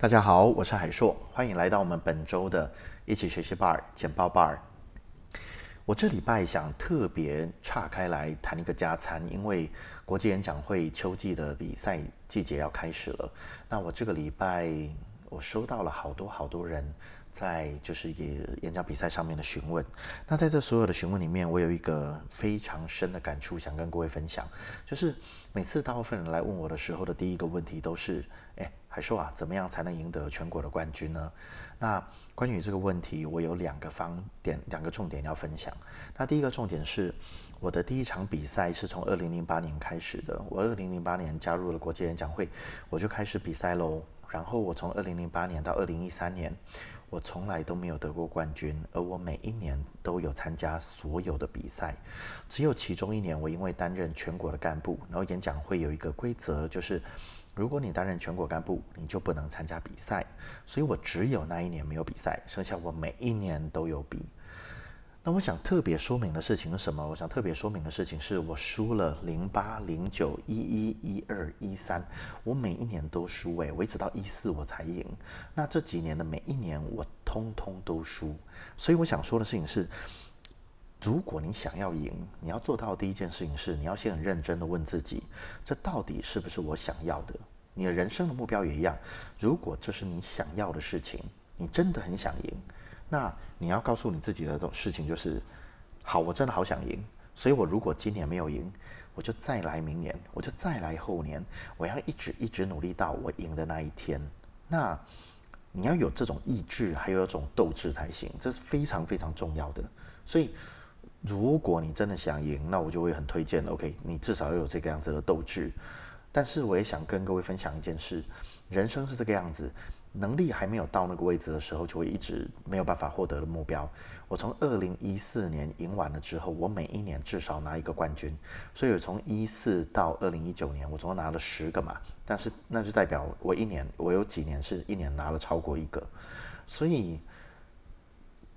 大家好，我是海硕，欢迎来到我们本周的一起学习 bar 简报 bar。我这礼拜想特别岔开来谈一个加餐，因为国际演讲会秋季的比赛季节要开始了。那我这个礼拜我收到了好多好多人在就是也演讲比赛上面的询问。那在这所有的询问里面，我有一个非常深的感触想跟各位分享，就是每次大部分人来问我的时候的第一个问题都是：哎。还说啊，怎么样才能赢得全国的冠军呢？那关于这个问题，我有两个方点，两个重点要分享。那第一个重点是，我的第一场比赛是从二零零八年开始的。我二零零八年加入了国际演讲会，我就开始比赛喽。然后我从二零零八年到二零一三年，我从来都没有得过冠军，而我每一年都有参加所有的比赛，只有其中一年我因为担任全国的干部，然后演讲会有一个规则就是。如果你担任全国干部，你就不能参加比赛。所以我只有那一年没有比赛，剩下我每一年都有比。那我想特别说明的事情是什么？我想特别说明的事情是我输了零八、零九、一一、一二、一三，我每一年都输诶，我一直到一四我才赢。那这几年的每一年我通通都输。所以我想说的事情是。如果你想要赢，你要做到第一件事情是，你要先很认真的问自己，这到底是不是我想要的？你的人生的目标也一样。如果这是你想要的事情，你真的很想赢，那你要告诉你自己的事情就是：好，我真的好想赢，所以我如果今年没有赢，我就再来明年，我就再来后年，我要一直一直努力到我赢的那一天。那你要有这种意志，还有一种斗志才行，这是非常非常重要的。所以。如果你真的想赢，那我就会很推荐。OK，你至少要有这个样子的斗志。但是我也想跟各位分享一件事：人生是这个样子，能力还没有到那个位置的时候，就会一直没有办法获得的目标。我从二零一四年赢完了之后，我每一年至少拿一个冠军。所以从一四到二零一九年，我总共拿了十个嘛。但是那就代表我一年，我有几年是一年拿了超过一个。所以。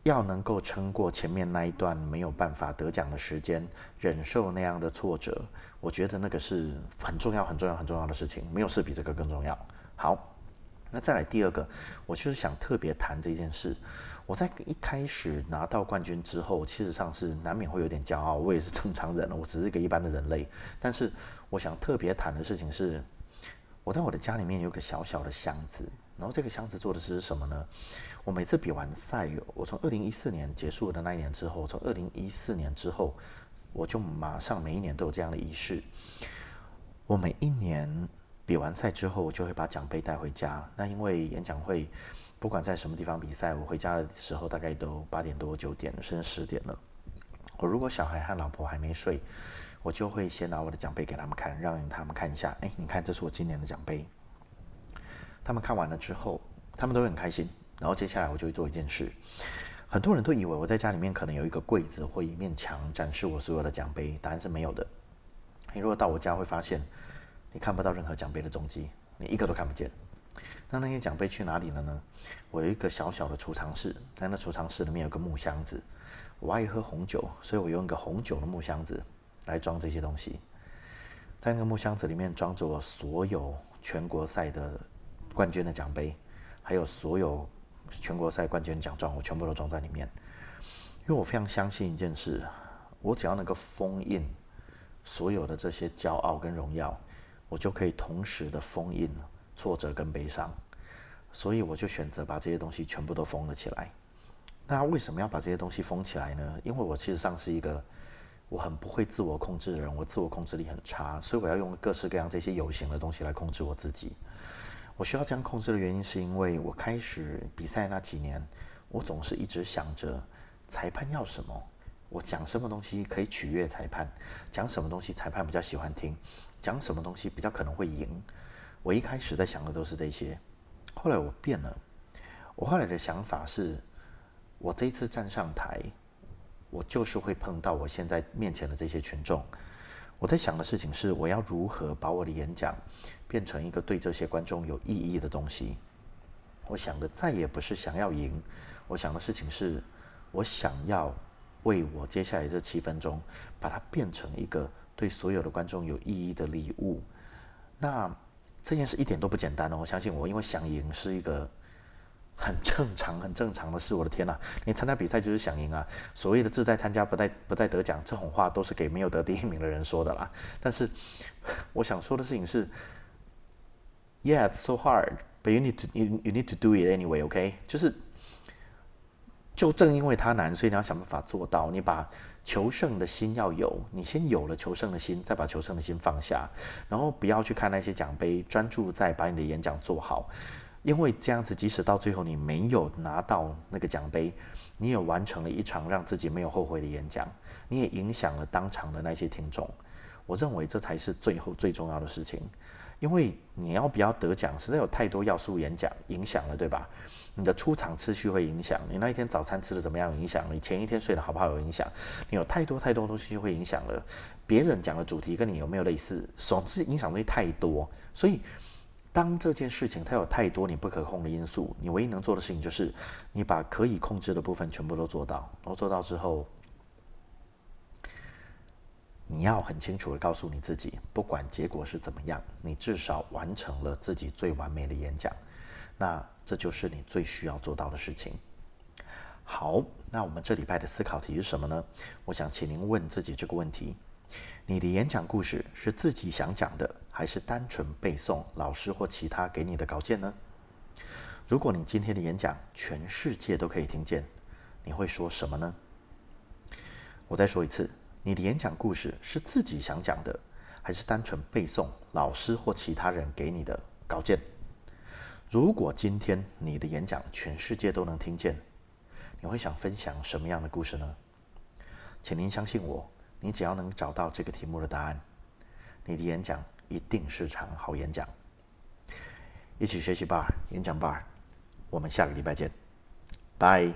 要能够撑过前面那一段没有办法得奖的时间，忍受那样的挫折，我觉得那个是很重要、很重要、很重要的事情。没有事比这个更重要。好，那再来第二个，我就是想特别谈这件事。我在一开始拿到冠军之后，其实上是难免会有点骄傲。我也是正常人了，我只是一个一般的人类。但是我想特别谈的事情是，我在我的家里面有个小小的箱子。然后这个箱子做的是什么呢？我每次比完赛，我从二零一四年结束的那一年之后，从二零一四年之后，我就马上每一年都有这样的仪式。我每一年比完赛之后，我就会把奖杯带回家。那因为演讲会，不管在什么地方比赛，我回家的时候大概都八点多、九点甚至十点了。我如果小孩和老婆还没睡，我就会先拿我的奖杯给他们看，让他们看一下。哎，你看，这是我今年的奖杯。他们看完了之后，他们都会很开心。然后接下来我就会做一件事。很多人都以为我在家里面可能有一个柜子或一面墙展示我所有的奖杯，答案是没有的。你如果到我家会发现，你看不到任何奖杯的踪迹，你一个都看不见。那那些奖杯去哪里了呢？我有一个小小的储藏室，在那储藏室里面有个木箱子。我爱喝红酒，所以我用一个红酒的木箱子来装这些东西。在那个木箱子里面装着我所有全国赛的。冠军的奖杯，还有所有全国赛冠军奖状，我全部都装在里面。因为我非常相信一件事，我只要能够封印所有的这些骄傲跟荣耀，我就可以同时的封印挫折跟悲伤。所以我就选择把这些东西全部都封了起来。那为什么要把这些东西封起来呢？因为我其实上是一个我很不会自我控制的人，我自我控制力很差，所以我要用各式各样这些有形的东西来控制我自己。我需要这样控制的原因，是因为我开始比赛那几年，我总是一直想着裁判要什么，我讲什么东西可以取悦裁判，讲什么东西裁判比较喜欢听，讲什么东西比较可能会赢。我一开始在想的都是这些，后来我变了，我后来的想法是，我这一次站上台，我就是会碰到我现在面前的这些群众。我在想的事情是，我要如何把我的演讲变成一个对这些观众有意义的东西。我想的再也不是想要赢，我想的事情是，我想要为我接下来这七分钟，把它变成一个对所有的观众有意义的礼物。那这件事一点都不简单哦，我相信我，因为想赢是一个很正常、很正常的事。我的天呐，你参加比赛就是想赢啊！所谓的志在参加，不在不在得奖，这种话都是给没有得第一名的人说的啦。但是我想说的事情是，Yeah, it's so hard, but you need to you you need to do it anyway. OK，就是。就正因为它难，所以你要想办法做到。你把求胜的心要有，你先有了求胜的心，再把求胜的心放下，然后不要去看那些奖杯，专注在把你的演讲做好。因为这样子，即使到最后你没有拿到那个奖杯，你也完成了一场让自己没有后悔的演讲，你也影响了当场的那些听众。我认为这才是最后最重要的事情。因为你要不要得奖，实在有太多要素演讲影响了，对吧？你的出场次序会影响，你那一天早餐吃的怎么样影响，你前一天睡得好不好有影响，你有太多太多东西就会影响了。别人讲的主题跟你有没有类似，总之影响东西太多。所以，当这件事情它有太多你不可控的因素，你唯一能做的事情就是你把可以控制的部分全部都做到，然后做到之后。你要很清楚的告诉你自己，不管结果是怎么样，你至少完成了自己最完美的演讲。那这就是你最需要做到的事情。好，那我们这礼拜的思考题是什么呢？我想请您问自己这个问题：你的演讲故事是自己想讲的，还是单纯背诵老师或其他给你的稿件呢？如果你今天的演讲全世界都可以听见，你会说什么呢？我再说一次。你的演讲故事是自己想讲的，还是单纯背诵老师或其他人给你的稿件？如果今天你的演讲全世界都能听见，你会想分享什么样的故事呢？请您相信我，你只要能找到这个题目的答案，你的演讲一定是场好演讲。一起学习吧，演讲吧，我们下个礼拜见，拜。